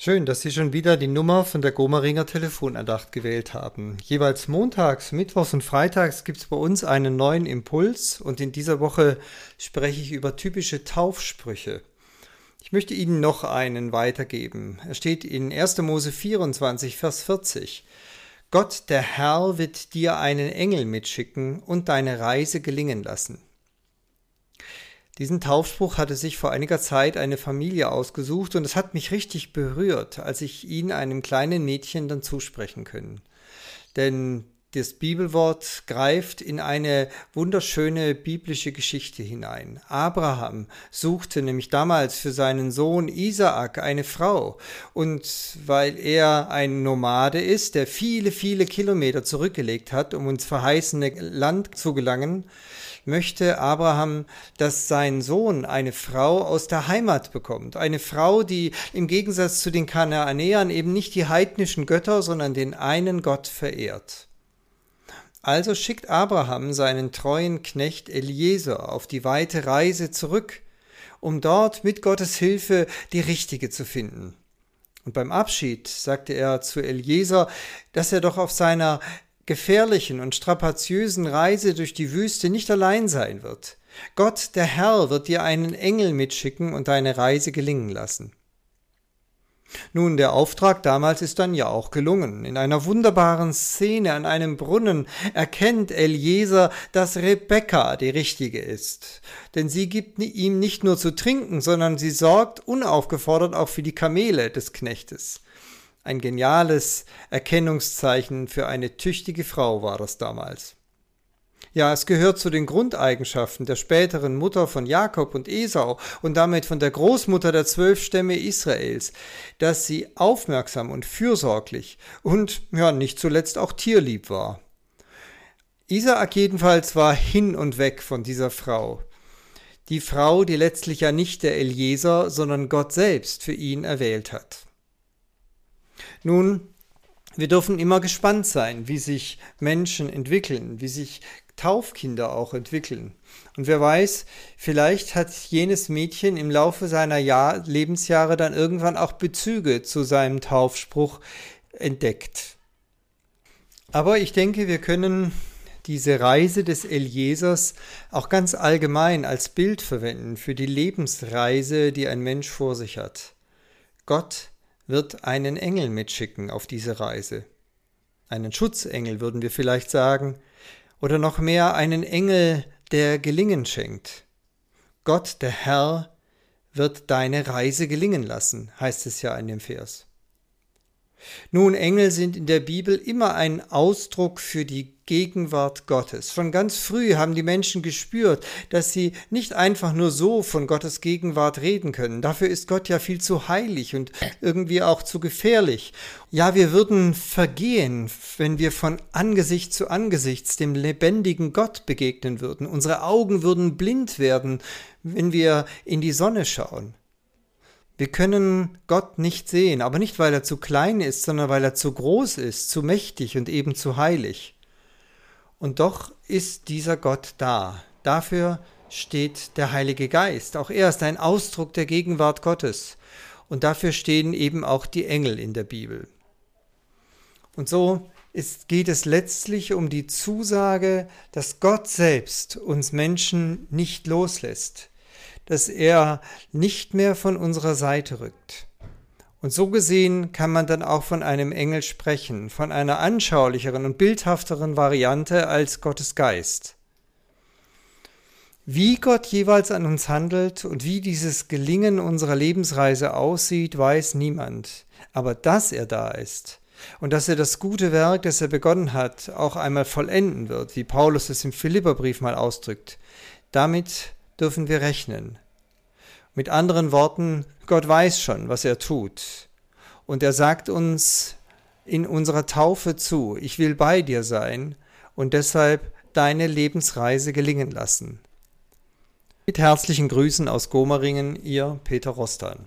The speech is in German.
Schön, dass Sie schon wieder die Nummer von der Gomeringer Telefonandacht gewählt haben. Jeweils montags, mittwochs und freitags gibt es bei uns einen neuen Impuls und in dieser Woche spreche ich über typische Taufsprüche. Ich möchte Ihnen noch einen weitergeben. Er steht in 1. Mose 24, Vers 40. Gott, der Herr, wird dir einen Engel mitschicken und deine Reise gelingen lassen. Diesen Taufspruch hatte sich vor einiger Zeit eine Familie ausgesucht und es hat mich richtig berührt, als ich ihn einem kleinen Mädchen dann zusprechen können. Denn das Bibelwort greift in eine wunderschöne biblische Geschichte hinein. Abraham suchte nämlich damals für seinen Sohn Isaak eine Frau. Und weil er ein Nomade ist, der viele, viele Kilometer zurückgelegt hat, um ins verheißene Land zu gelangen, möchte Abraham, dass sein Sohn eine Frau aus der Heimat bekommt. Eine Frau, die im Gegensatz zu den Kanaanäern eben nicht die heidnischen Götter, sondern den einen Gott verehrt. Also schickt Abraham seinen treuen Knecht Eliezer auf die weite Reise zurück, um dort mit Gottes Hilfe die richtige zu finden. Und beim Abschied sagte er zu Eliezer, dass er doch auf seiner gefährlichen und strapaziösen Reise durch die Wüste nicht allein sein wird. Gott, der Herr, wird dir einen Engel mitschicken und deine Reise gelingen lassen. Nun, der Auftrag damals ist dann ja auch gelungen. In einer wunderbaren Szene an einem Brunnen erkennt Eliezer, dass Rebekka die richtige ist. Denn sie gibt ihm nicht nur zu trinken, sondern sie sorgt unaufgefordert auch für die Kamele des Knechtes. Ein geniales Erkennungszeichen für eine tüchtige Frau war das damals. Ja, es gehört zu den Grundeigenschaften der späteren Mutter von Jakob und Esau und damit von der Großmutter der zwölf Stämme Israels, dass sie aufmerksam und fürsorglich und ja nicht zuletzt auch tierlieb war. Isaak jedenfalls war hin und weg von dieser Frau. Die Frau, die letztlich ja nicht der Eliezer, sondern Gott selbst für ihn erwählt hat. Nun, wir dürfen immer gespannt sein, wie sich Menschen entwickeln, wie sich Taufkinder auch entwickeln. Und wer weiß, vielleicht hat jenes Mädchen im Laufe seiner Jahr, Lebensjahre dann irgendwann auch Bezüge zu seinem Taufspruch entdeckt. Aber ich denke, wir können diese Reise des Eliesers auch ganz allgemein als Bild verwenden für die Lebensreise, die ein Mensch vor sich hat. Gott wird einen Engel mitschicken auf diese Reise. Einen Schutzengel würden wir vielleicht sagen, oder noch mehr einen Engel, der Gelingen schenkt. Gott, der Herr, wird deine Reise gelingen lassen, heißt es ja in dem Vers. Nun, Engel sind in der Bibel immer ein Ausdruck für die Gegenwart Gottes. Schon ganz früh haben die Menschen gespürt, dass sie nicht einfach nur so von Gottes Gegenwart reden können. Dafür ist Gott ja viel zu heilig und irgendwie auch zu gefährlich. Ja, wir würden vergehen, wenn wir von Angesicht zu Angesicht dem lebendigen Gott begegnen würden. Unsere Augen würden blind werden, wenn wir in die Sonne schauen. Wir können Gott nicht sehen, aber nicht, weil er zu klein ist, sondern weil er zu groß ist, zu mächtig und eben zu heilig. Und doch ist dieser Gott da. Dafür steht der Heilige Geist. Auch er ist ein Ausdruck der Gegenwart Gottes. Und dafür stehen eben auch die Engel in der Bibel. Und so ist, geht es letztlich um die Zusage, dass Gott selbst uns Menschen nicht loslässt, dass er nicht mehr von unserer Seite rückt. Und so gesehen kann man dann auch von einem Engel sprechen, von einer anschaulicheren und bildhafteren Variante als Gottes Geist. Wie Gott jeweils an uns handelt und wie dieses Gelingen unserer Lebensreise aussieht, weiß niemand. Aber dass er da ist und dass er das gute Werk, das er begonnen hat, auch einmal vollenden wird, wie Paulus es im Philipperbrief mal ausdrückt, damit dürfen wir rechnen. Mit anderen Worten, Gott weiß schon, was er tut. Und er sagt uns in unserer Taufe zu, ich will bei dir sein und deshalb deine Lebensreise gelingen lassen. Mit herzlichen Grüßen aus Gomeringen, ihr Peter Rostan.